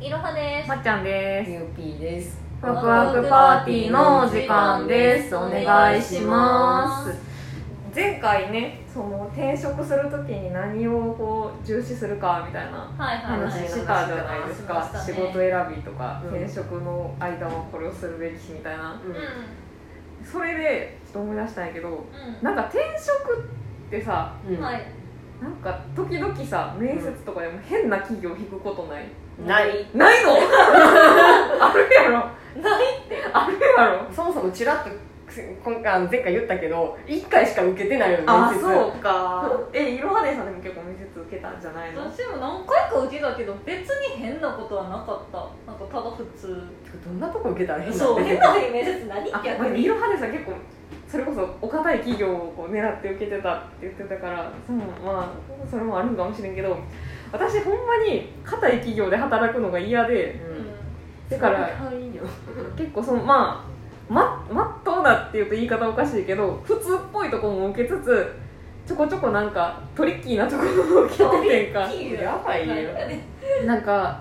いろはです。まっちゃんですゆうぴーですワクワクパーティーのお時間ですお願いします前回ねその転職するときに何をこう重視するかみたいなはいはいはい。話したじゃないですか、仕事選びとか、うん転職の間はこれをするべきしみたいなううんん。それでちょっと思い出したんやけどうなんか転職ってさうんん。はい。なんか時々さ面接とかでも変な企業引くことない、ない。ないの？あるやろ。ないって。あるやろ。そもそもちらっと今回前回言ったけど1回しか受けてないよねあ面接。そうか。えいろはねさんでも結構面接受けたんじゃないの？私も何回か受けたけど、別に変なことはなかった。なんかただ普通。どんなとこ受けたら変なそう、ん変な面接何？あ逆まあ、いに。ろはねさん結構それこそお堅い企業をこう狙って受けてたって言ってたからそうまあそれもあるんかもしれんけど私ほんまに堅い企業で働くのが嫌でうん。だから結構そのまあままっとうなっていうと言い方おかしいけど普通っぽいところも受けつつちょこちょこなんかトリッキーなところも受けててんか。やばいよ。なんか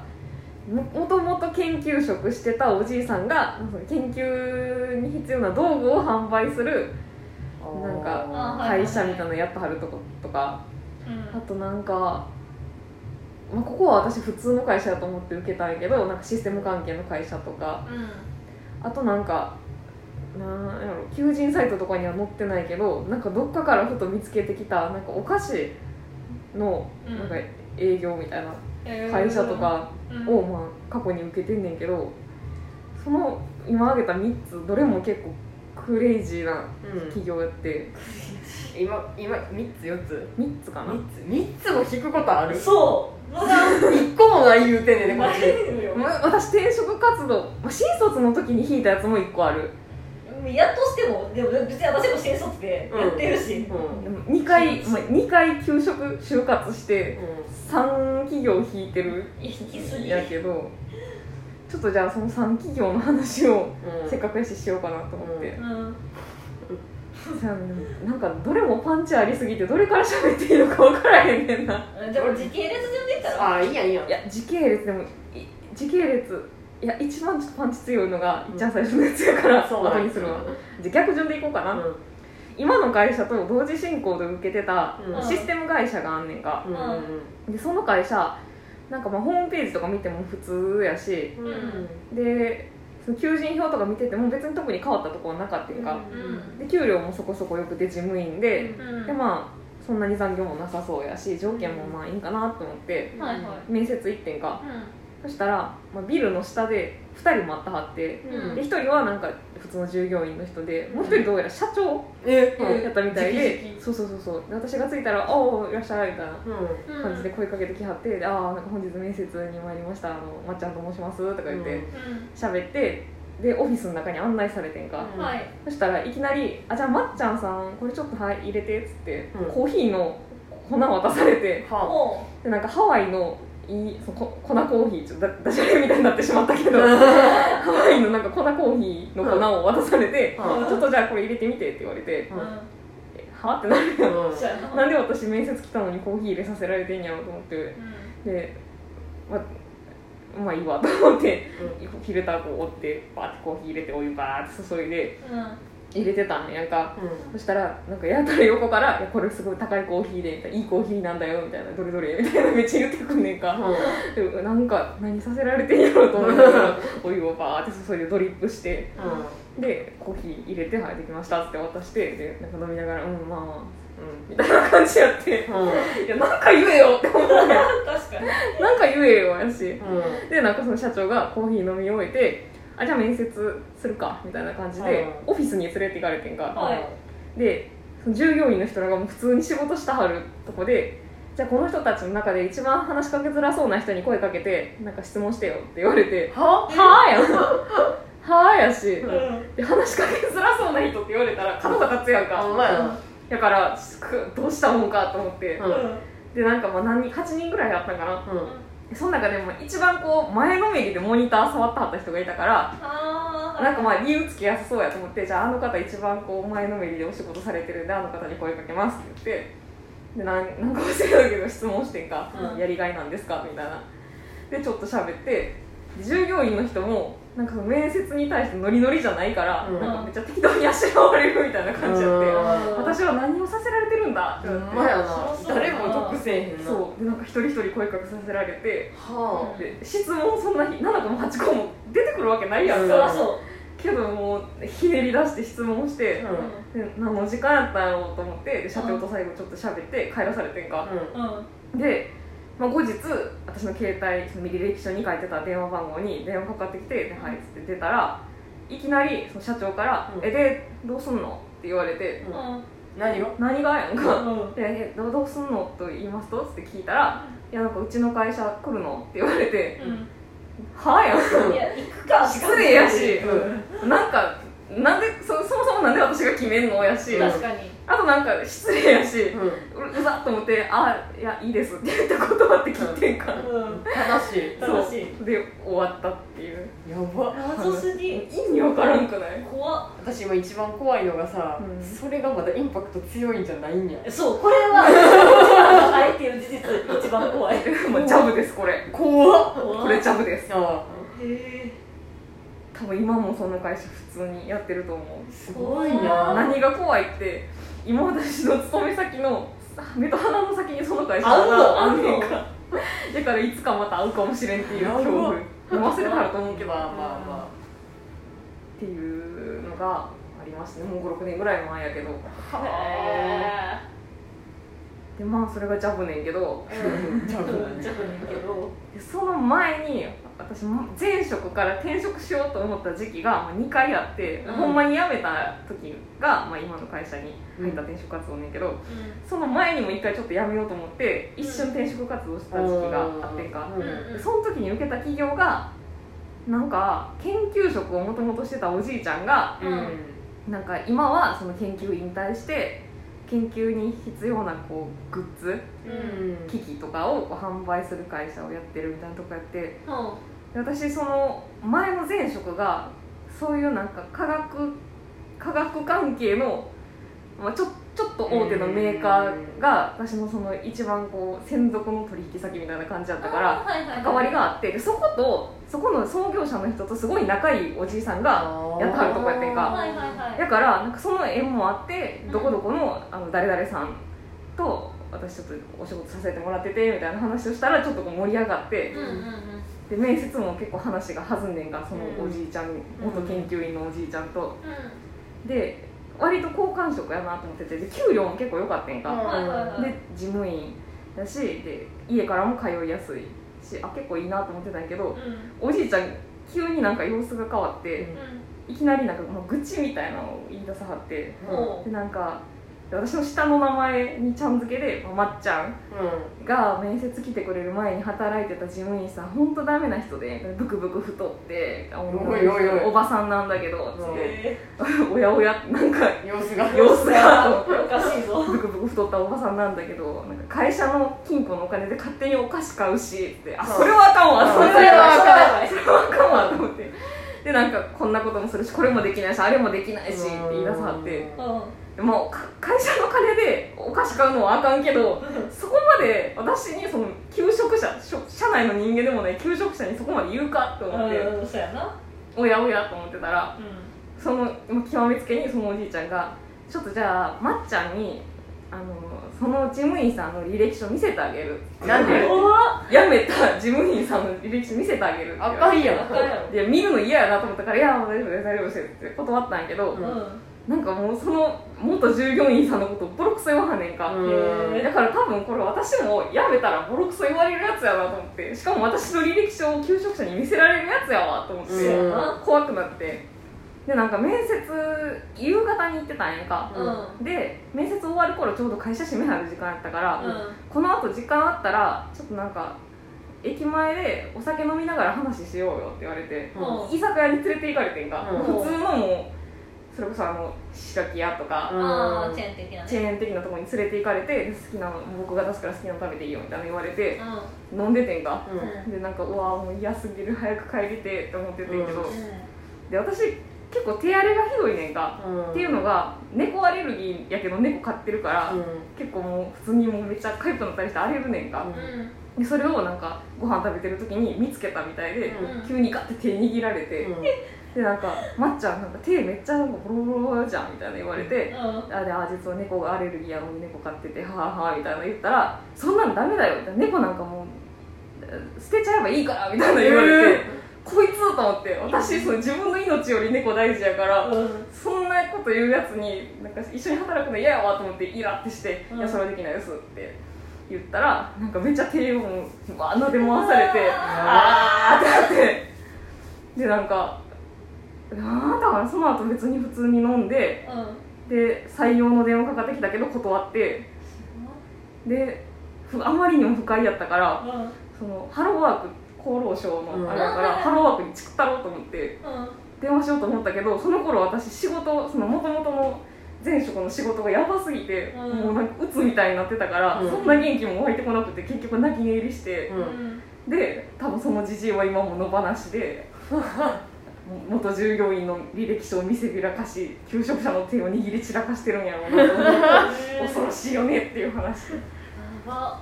ももともと研究職してたおじいさんが研究に必要な道具を販売するなんか会社みたいなのやってはるとことか。うん。あとなんか、まあ、ここは私普通の会社だと思って受けたんやけどなんかシステム関係の会社とか。うん。あとなんかなんやろ求人サイトとかには載ってないけどなんかどっかからふと見つけてきたなんかお菓子のうん。なんか営業みたいなえー。会社とかうん。をまあ過去に受けてんねんけどその今挙げた3つどれも結構クレイジーなうん。企業やって。今今3つ4つ。3つかな。3つ。3つも引くことある？そう。まだ。1個もない言うてんねんねこっないち私転職活動、まあ、新卒の時に引いたやつも1個ある。やっとしても、でも別に私も新卒でやってるし。うん。でも2回、まあ、2回休職就活してう3企業引いてる引きすぎ。やけどちょっとじゃあその3企業の話をんうん。せっかくやししようかなと思って、うん。さなんかどれもパンチありすぎてどれから喋っていいのか分からへんねんな。じゃあ時系列順で言ったら。ああいいやんいいや。んいや時系列でもい時系列いや一番ちょっとパンチ強いのがいっちゃん最初のやつやからそうなんや。後にするわじゃあ逆順でいこうかな、うん。今の会社と同時進行で受けてたうん。システム会社があんねんか。うんうん。でその会社なんかまあホームページとか見ても普通やしうん。うんでその求人票とか見てても別に特に変わったところはなかったんか、うんで給料もそこそこよくて事務員で、うん。でまあそんなに残業もなさそうやし条件もまあいいんかなと思って。面接行ってんか。うそしたら、まあ、ビルの下で2人待ったはってうん。で1人はなんか普通の従業員の人でもう1人どうやら社長やったみたい直で々。そうそうそうそう。で私が着いたら「おおいらっしゃい」みたいな。感じで声かけてきはって「ああなんか本日面接に参りましたあのまっちゃんと申します」とか言ってうん。う喋ってでオフィスの中に案内されてんか、うん。そしたらいきなり「あじゃあまっちゃんさんこれちょっとはい入れて」っつって、うん。コーヒーの粉渡されてでなんかハワイのいいそこ粉コーヒーちょっとダダジャレみたいになってしまったけど ハワイのなんか粉コーヒーの粉を渡されて、うんちょっとじゃあこれ入れてみてって言われて、うんはってなるやんうんな。なんで私面接来たのにコーヒー入れさせられてんやろうと思ってうん。で、ままあいいわと思ってフィルターこう折ってバーってコーヒー入れてお湯バーって注いでうん。入れてたんやんか。うん。そしたらなんかやたら横から「いやこれすごい高いコーヒーでみたいないいコーヒーなんだよ」みたいな「どれどれ」みたいなめっちゃ言ってくんねんか。でなんか何させられてんやろうと思いながらお湯をバーって注いでドリップしてでコーヒー入れて「はいできました」って渡してでなんか飲みながら「うんまあまあうん」みたいな感じやって。いやなんか言えよって思って 確かに。なんか言えよやしうん。でなんかその社長がコーヒー飲み終えて「あじゃあ面接するか」みたいな感じでオフィスに連れて行かれてんか。はい。でその従業員の人らがもう普通に仕事したはるとこでじゃあこの人たちの中で一番話しかけづらそうな人に声かけてなんか質問してよって言われては「はあ」や。ん 「はあ」やし。うん。で話しかけづらそうな人って言われたら角が立つやんあかお前な。だからくどうしたもんかと思って。うん。でなんかまあ何人8人ぐらいあったんかな。うん。でその中でも一番こう前のめりでモニター触ってはった人がいたから。なんかまあ理由つけやすそうやと思ってじゃああの方一番こう前のめりでお仕事されてるんであの方に声かけますって言ってでなんなんか忘れたけど質問してんか、うんやりがいなんですかみたいなでちょっと喋って従業員の人もなんか面接に対してノリノリじゃないから、うん。なんかめっちゃ適当にあしらわれるみたいな感じやって、うん。私は何をさせられてるんだってって、ん。ま誰も得せえへんな。そう。でなんか一人一人声かけさせられてはで質問そんな7個も8個も出てくるわけないやんか、そけどもうひねり出して質問して、あうん。で何の時間やったんやろうと思ってで社長と最後ちょっと喋って帰らされてんか、ううん。で、まあ、後日私の携帯その履歴書に書いてた電話番号に電話かかってきて「ではい」っつって出たらいきなりその社長から「うんえでどうすんの?」って言われて何を「何が?」やんか。うん「でえどうどうすんの?」と言いますとって聞いたら「いやなんかうちの会社来るの?」って言われてうん「はあ?」やんいや行くか失礼やし。うん。なんかなんでそそもそもなんで私が決めんの？やし。うん確かにあとなんか失礼やしうん。ううざっと思って「あいやいいです」って言った言葉って聞いてんか、うん。正しい。楽しい。で終わったっていう。やば。謎すぎ。意味わからんくない？怖っ。私今一番怖いのがさ、うん。それがまだインパクト強いんじゃないんや。そうこれはあえていう事実一番怖い。へまあジャブですこれ。怖っ。これジャブです。あえ多分今もその会社普通にやってると思う。すごいな。何が怖いって今私の勤め先の目と鼻の先にその会社があんねんかだからいつかまた会うかもしれんっていう恐怖。忘れたらと思うけどまあまあまっていうのがありましたねもう56年ぐらい前やけど。へでまあそれがジャブねんけど。ジャブジャブねんけど。でその前に私も前職から転職しようと思った時期がまあ2回あって、うん。ほんまに辞めた時が、まあ、今の会社に入った転職活動ねんけど、その前にも1回ちょっと辞めようと思って一瞬転職活動してた時期があってんか、うん。うん。でその時に受けた企業がなんか研究職をもともとしてたおじいちゃんがうん。なんか今はその研究引退して研究に必要なこうグッズうん。機器とかをこう販売する会社をやってるみたいなとこやってうん。で私その前の前職がそういうなんか科学科学関係の、まあ、ちょちょっと大手のメーカーが私のその一番こう専属の取引先みたいな感じだったから関わりがあってでそことそこの創業者の人とすごい仲いいおじいさんがやってはるとこやってんか。だからなんかその縁もあってどこどこのあの誰々さんと私ちょっとお仕事させてもらっててみたいな話をしたらちょっとこう盛り上がってで面接も結構話が弾んでんがそのおじいちゃん、元研究員のおじいちゃんと。で割と好感触やなと思っててで給料も結構良かったんか、で事務員だしで家からも通いやすいしあ結構いいなと思ってたんやけどうん。おじいちゃん急になんか様子が変わって、ういきなりなんかもう愚痴みたいなのを言い出さはってでなんかで私の下の名前にちゃん付けで、まっちゃんが面接来てくれる前に働いてた事務員さん本当ダメな人でブクブク太ってあおばさんなんだけど おやおやなんかうん様子が。様子が。おかしいぞ。ブクブク太ったおばさんなんだけどなんか会社の金庫のお金で勝手にお菓子買うしってあそれはあかんわうん。それはあかんわそそれはあかんわと思って。でなんかこんなこともするしこれもできないしあれもできないしって言い出さはってもか会社の金でお菓子買うのはあかんけどそこまで私にその求職者社内の人間でもない求職者にそこまで言うかって思って、うんそうやな。おやおやと思ってたらうその極めつけにそのおじいちゃんが「ちょっとじゃあまっちゃんにあのその事務員さんの履歴書見せてあげる」なんで辞めた事務員さんの履歴書見せてあげるって言わいや見るの嫌やなと思ったから「いや大丈夫です大丈夫です」って断ったんやけど、うんうんなんかもうその元従業員さんのことをボロクソ言わはんねんか、うん。だから多分これ私も辞めたらボロクソ言われるやつやなと思って。しかも私の履歴書を求職者に見せられるやつやわと思って、う。ん怖くなって。でなんか面接夕方に行ってたんやんか、うん。で面接終わる頃ちょうど会社閉めはる時間やったから、うん。このあと時間あったらちょっとなんか駅前でお酒飲みながら話しようよって言われて、うん。居酒屋に連れて行かれてんか、うん。普通のもうそれこそあの白木屋とか、チェーン的なね。チェーン的なところに連れて行かれて好きなの僕が出すから好きなの食べていいよみたいなの言われてう飲んでてんか？うん。でなんかうわもう嫌すぎる早く帰りてって思っててんけど、うん。で私結構手荒れがひどいねんか、うん。っていうのが猫アレルギーやけど猫飼ってるから、うん。結構もう普通にもうめっちゃカイプのったりして荒れるねんか、でそれをなんかご飯食べてる時に見つけたみたいで、うん。急にガッて手握られて、うんでなんか「まっちゃんなんか手めっちゃなんかボロボロじゃん」みたいな言われて、うん。あであ実は猫がアレルギーやのに猫飼っててはあはあみたいな言ったら「そんなんダメだよ」みたいな猫なんかもうえ捨てちゃえばいいからみたいな言われて、えこいつと思って私その自分の命より猫大事やから、そんなこと言うやつになんか一緒に働くの嫌やわと思ってイラってして「うん。いやそれはできないです」って言ったらなんかめっちゃ手をもうわーなで回されてあーってなってでなんかああだからその後別に普通に飲んでで採用の電話かかってきたけど断ってでふあまりにも不快やったからそのハローワーク厚労省うん。のあれだから、ハローワークにチクったろうと思って電話しようと思ったけどその頃私仕事その元々の前職の仕事がやばすぎて、うん。もうなんか鬱みたいになってたから、うん。そんな元気も湧いてこなくて結局泣き寝入りして、うん。で多分そのじじいは今も野放しで 元従業員の履歴書を見せびらかし求職者の手を握り散らかしてるんやろうなと思って 恐ろしいよねっていう話。やば。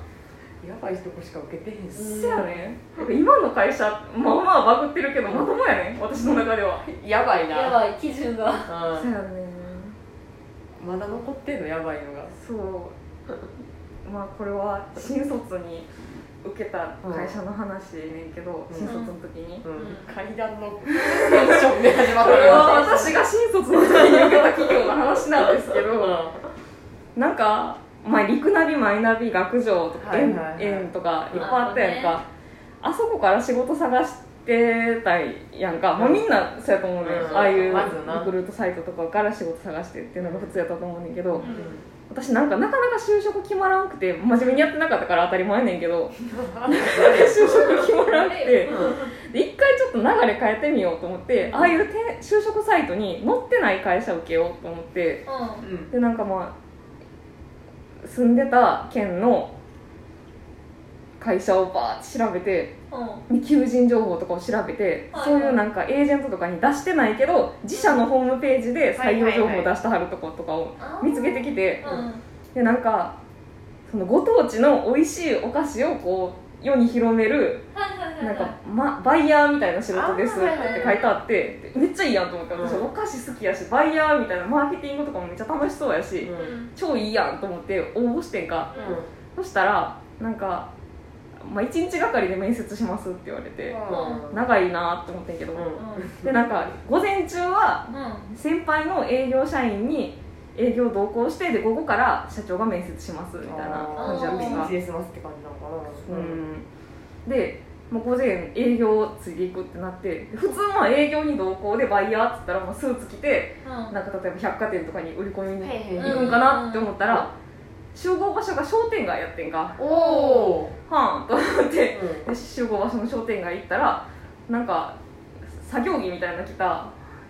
いとこしか受けてへんしそやね。今の会社まあまあバグってるけどまともやね。私の中では。やばいな。やばい基準が。うそやね。んまだ残ってんの？やばいのが。そう。まあこれは新卒に受けた会社の話ねんけど、うん。新卒の時に、うん。階段のテンションで始まったこれは私が新卒の時に受けた企業の話なんですけど、なんか、まあ、陸ナビマイナビ学場とかはい園はいはい。園とかいっぱいあったやんか、あそこから仕事探してたやんか、まあ、みんなそうやと思うね、うん。ああいうリクルートサイトとかから仕事探してっていうのが普通やったと思うねんけど、うん私なんかなかなか就職決まらんくて真面目にやってなかったから当たり前やねんけど 就職決まらんくてで一回ちょっと流れ変えてみようと思ってああいうて就職サイトに載ってない会社受けようと思ってうん。でなんかまあ住んでた県の会社をバーって調べてで求人情報とかを調べて、はいそういうなんかエージェントとかに出してないけど自社のホームページで採用情報を出してはるとことかを見つけてきて、でなんかそのご当地の美味しいお菓子をこう世に広めるなんか、ま、バイヤーみたいな仕事ですってあーはいはいはい。書いてあってでめっちゃいいやんと思って私うん。お菓子好きやしバイヤーみたいなマーケティングとかもめっちゃ楽しそうやし、うん。超いいやんと思って応募してんか。そしたらなんか、まあ、1日がかりで面接しますって言われてうん。長いなって思ってんけど、うん。でなんか午前中は先輩の営業社員に営業同行してで午後から社長が面接しますみたいな感じだったんが。一日で済ますって感じなのかな。うん。でもう午前営業ついていくってなって普通まあ営業に同行でバイヤーっつったらまあスーツ着てなんか例えば百貨店とかに売り込みに行くんかなって思ったら集合場所が商店街やってんか。おおはんと思ってーで集合場所の商店街行ったらなんか作業着みたいなの着た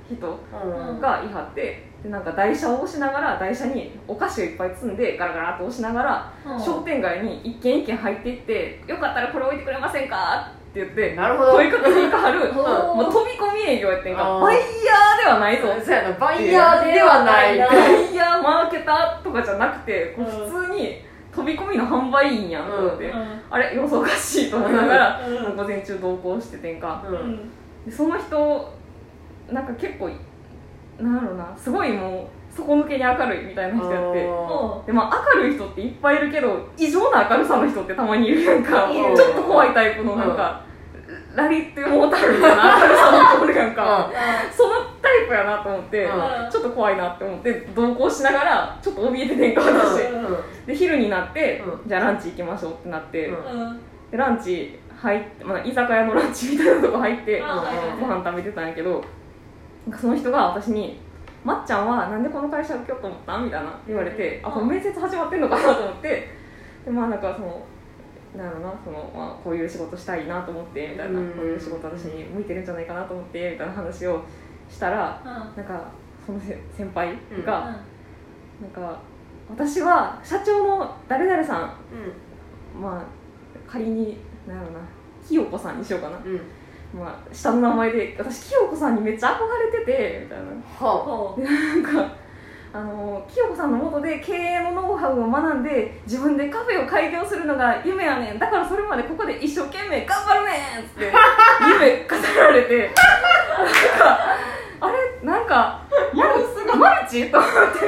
人うん。がいはってでなんか台車を押しながら台車にお菓子をいっぱい積んでガラガラっと押しながら商店街に一軒一軒入っていって「よかったらこれ置いてくれませんか?」って言ってなるほど。問いかけに行かはる おー。もう飛び込み営業やってんか。あー。バイヤーではないぞ。そうやなバイヤーではない。ババイヤーマーケターとかじゃなくてこううん。普通に飛び込みの販売員やんと思って、うあれ様子おかしいと思いながら、うん。午前中同行しててんか。うん。でその人なんか結構なんやろなすごいもう底抜けに明るいみたいな人やって。でまあ、明るい人っていっぱいいるけど異常な明るさの人ってたまにいるやんか。いちょるっと怖いタイプのなんか、ラリってモータルみたいな。明るさの人おるやん。か、そのタイプやなと思って、うん。ちょっと怖いなって思って同行しながらちょっと怯えててんか私、で昼になって、うん。じゃあランチ行きましょうってなって、うん。でランチ入って、まあ、居酒屋のランチみたいなとこ入って、あはいはいご飯食べてたんやけどなんかその人が私に「まっちゃんはなんでこの会社受けようと思った?」みたいな言われて、あこれ面接始まってんのかな？と思ってでまあなんかそのなんやろなその、まあ、こういう仕事したいなと思ってみたいな、うん。こういう仕事私に向いてるんじゃないかなと思ってみたいな話をしたらなんかそのせ先輩が、なんか私は社長の誰々さんまあ仮になんやろな清子さんにしようかな、うん。うんまあ、下の名前で私清子さんにめっちゃ憧れててみたいな。はなんかああの清子さんのもとで経営のノウハウを学んで自分でカフェを開業するのが夢やねん。だからそれまでここで一生懸命頑張るねんっつって 夢語られて。なんかあれ？なんかマルマルチ？と思って。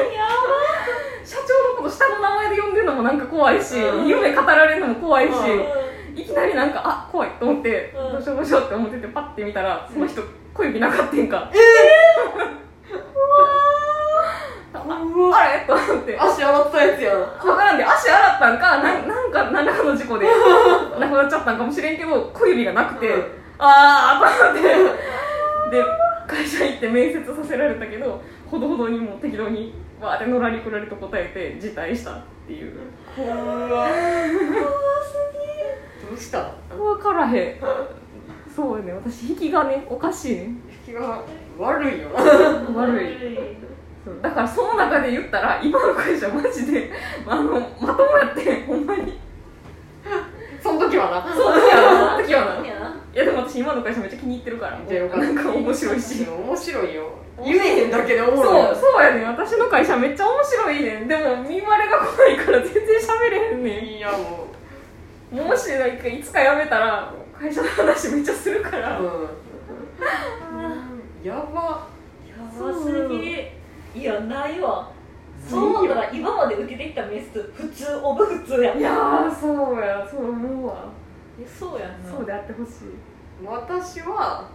社長のこと下の名前で呼んでるのもなんか怖いし、うん。夢語られるのも怖いし、ういきなりなん。かあ怖いと思って、うんどうしようどうしようって思っててパッて見たらその人小指なかったんか、うわあれ？と思って。足洗ったやつやな分からんで足洗ったんかなんなんか何らかの事故で。なくなっちゃったんかもしれんけど小指がなくて、うん。ああと思って。で会社行って面接させられたけどほどほどにも適当にわーってのらりくらりと答えて辞退したっていう。うわどうした？分からへん。そうよね。私引きがねおかしいね。引きが悪いよな。悪いそうだからその中で言ったら今の会社マジであのまともやってほんまに。その時はな。その時はな。その時はな。いややでも私今の会社めっちゃ気に入ってるからじゃかったなんか面白いし。面白いよ。言えへんだけでおもそうろいそうやねん。私の会社めっちゃ面白いねん。でも見バレが来ないから全然喋れへんねいやもんもしなんかいつか辞めたら会社の話めっちゃするから、ううん。やば。やばすぎいやないわ。そう思ったら今まで受けてきた面接普通オブ普通や。んいやーそうや。そう思うわ。えそうやんな。そうであってほしい。私は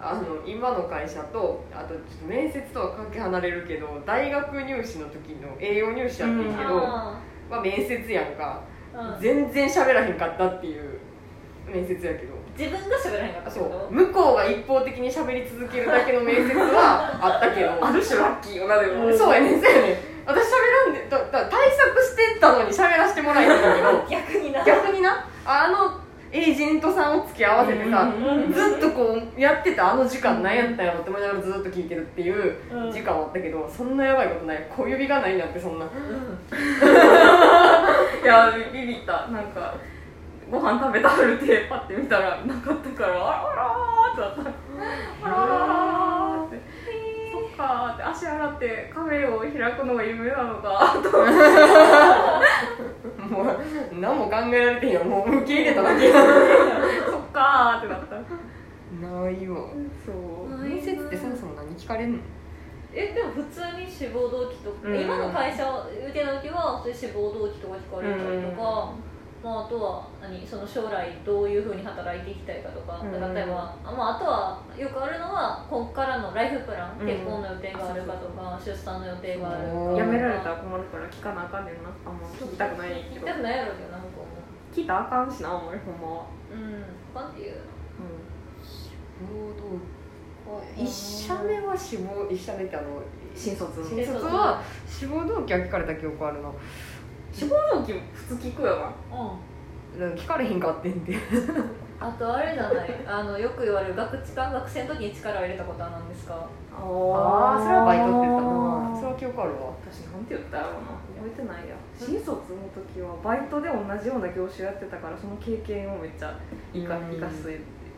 あの今の会社とあとちょっと面接とはかけ離れるけど大学入試の時の栄養入試やってんけど、あまあ、面接やんか。ーうん。全然喋らへんかったっていう面接やけど自分が喋らへんかったそう。向こうが一方的に喋り続けるだけの面接は あったけど。ある種ラッキーよなでも、うん。そうやねんそうやねん。私喋らんでだだ対策してたのに喋らせてもらえたんだけど。逆にな。逆にな。あのエージェントさんを付き合わせてさ、うん。ずっとこうやってたあの時間何やったんやろって思いながらずっと聞いてるっていううん。時間はあったけど、そんなやばいことない。小指がないなんてそんな。いやビビった。なんかご飯食べたるってパッて見たらなかったからあらあらーってなった。あらあらー。ってそっかーって足洗ってカフェを開くのが夢なのか。と思ってもう何も考えられてへんよ。もう受け入れただけそっかーってなった。ないわ。そう。面接ってそもそも何聞かれんの？えでも普通に志望動機とか、うん。今の会社受けた時はそういう志望動機とか聞かれたりとか、まあ、あとは何その将来どういうふうに働いていきたいかとか、うん例えば、あまあ、あとはよくあるのはここからのライフプラン、うん結婚の予定があるかとか出産の予定がある。かう。んやめられたら困るから聞かなあかんねんな。あんま聞きたくないけど。聞きたくないやろうけどな向こう。も聞いたらあかんしなあんまりほんまは。うん。パンっていう？労働一社目は志望一社目ってあの新卒の。新卒は？志望動機は聞かれた記憶あるな志望動機普通聞くよな。うん。なんか聞かれへんかってんて。あとあれじゃない。あのよく言われる学知か学生の時に力を入れたことは何ですか？あああそれはバイトって言ったな。それは記憶あるわ。私なんて言ったやろうな。覚えてないや。新卒の時はバイトで同じような業種やってたからその経験をめっちゃ生かうん。生かす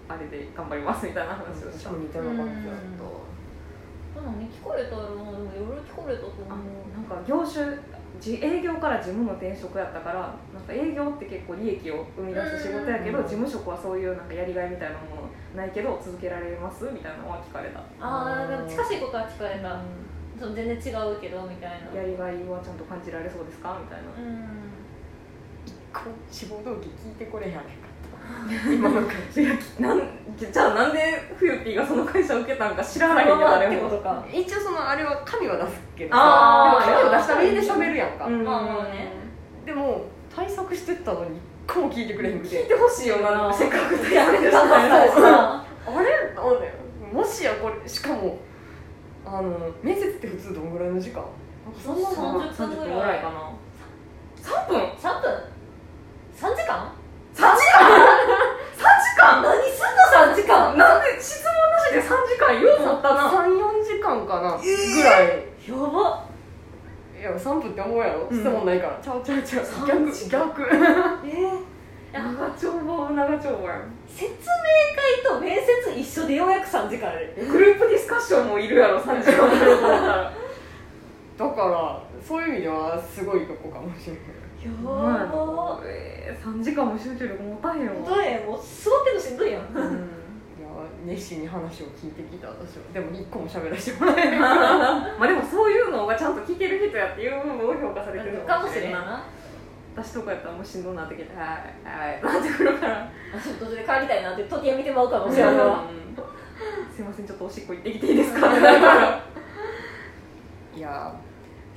あれで頑張りますみたいな話をした。似たような感じだっ何聞かれたらでもいろいろ聞かれたと思あうなんか業種じ営業から事務の転職やったからなんか営業って結構利益を生み出す仕事やけどうん。事務職はそういうなんかやりがいみたいなものないけど続けられますみたいなのは聞かれた、ああでも近しいことは聞かれた、その全然違うけどみたいな。やりがいはちゃんと感じられそうですか？みたいな。うん。こ志望動機聞いてこれへんやねん。か今の会いやなんじゃあなんでフユピーがその会社を受けたんか知らないんや誰も。ことか社一応そのあれは紙は出すけどさ。でも紙を出したら家で喋るやんか、うん。まあまあねでも対策してったのに一個も聞いてくれへんくて。聞いてほしいよなせっかくいや対策だから。したさあれ？もしやこれしかもあの面接って普通どんぐらいの時間？そんな30分ぐらいかな。3分？3分？3時間？3時間？3時間何すんの3時間。なんで質問なしで3時間よう持ったな。34時間かな、ぐらい。やば。いや3分って思うやろ、うん。質問ないから。ちゃうちゃうちゃう。3時逆逆。えー。長丁場長丁場やん。説明会と面接一緒でようやく3時間ある。グループディスカッションもいるやろ3時間。やろうと思ったらだからそういう意味ではすごいとこかもしれないやばえー、3時間も集中力持たへんわ。どれもう座ってるのしんどいやん。うん。いや熱心に話を聞いてきた私は。でも一個も喋らせてもらえない まあでもそういうのがちゃんと聞ける人やっていう部分を評価されてるのかもしれん。なな。私とかやったらもうしんどくなってきてはいはいなってくるから。途中で帰りたいなって時計見てまうかもしれないわ。うん。すいませんちょっとおしっこ行ってきていいですか？ってなるから。いや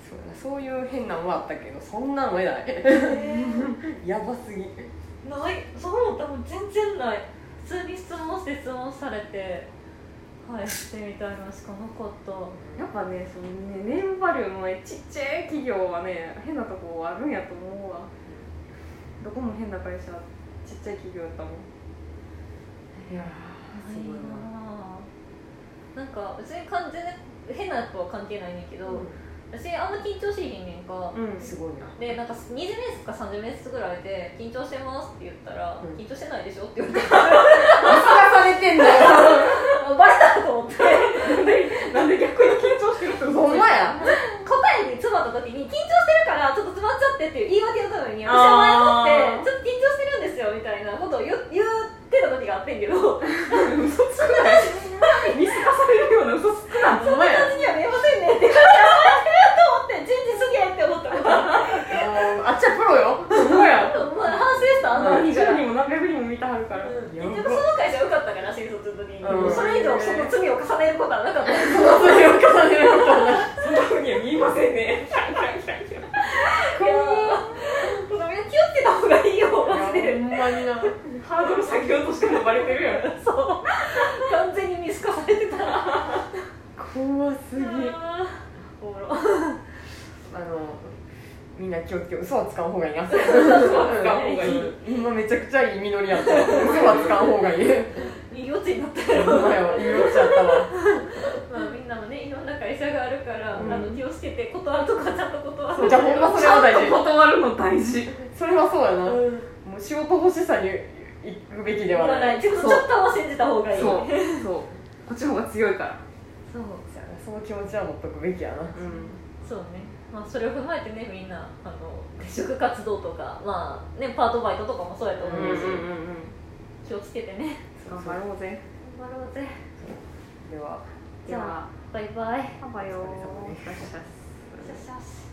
そうそういう変なんはあったけどそんなんはない。やばすぎ。ない。そう思ったらもう全然ない。普通に質問して質問されて返してみたいなしかなかった。やっぱねそのねネームバリューのねちっちゃい企業はね変なとこあるんやと思うわ。どこも変な会社ちっちゃい企業やったもん。いやな。いなぁ。なんか別に完全に変なとは関係ないねんけど、私あんま緊張しへんねんか、うん。すごいな。でなんか20名ずつか30名ずつぐらいで「緊張してます」って言ったら「うん。緊張してないでしょ?」って言われて。さされてんだよ。バレたと思って。なんでなんで逆に緊張してるってほんまや。答えに詰まった時に緊張してるからちょっと詰まっちゃってっていう言い訳のために私は前もってちょっと緊張してるんですよみたいなことを言言ってた時があってんけど。嘘つくない見透かされるような嘘つくなほんまや感じには見えませんねって言われてると思って人事すげえって思ったことあっちはプロよそうやまあ反省したあの日から何十人も何百人も見たはるからうん結局その会社良かったから新卒の時に、うんそれ以上その罪を重ねることはなかったですその罪を重ねることはないそんなふうには見えませんねいやー気をつけた方がいいよマジでほんまになハードル下げようとしてもバレてるやんそう完全に見透かされてた怖すぎあーおもろあのみんな気をつけ嘘はつかん方がいいな。嘘はつかん方がいい。今めちゃくちゃいい実りやったわ嘘はつかん方がいい。いい。余地になったよ。いいよっちゃったわ。まあみんなもねいろんな会社があるから、うん。あの気をつけて断るとかちゃんと断る。じゃあほんまそちゃんとれは大事断るの大事。それはそうやな、うん。もう仕事欲しさに行くべきではまあないちょっとちょっとは信じた方がいい。そう。そう。こっちの方が強いから。そう。その気持ちは持っとくべきやな。うんそうね、まあ、それを踏まえてねみんなあの転職活動とかまあねパートバイトとかもそうやと思うし、気をつけてね。頑張ろうぜ。頑張ろうぜ。ではじゃあバイバイ。あばよお疲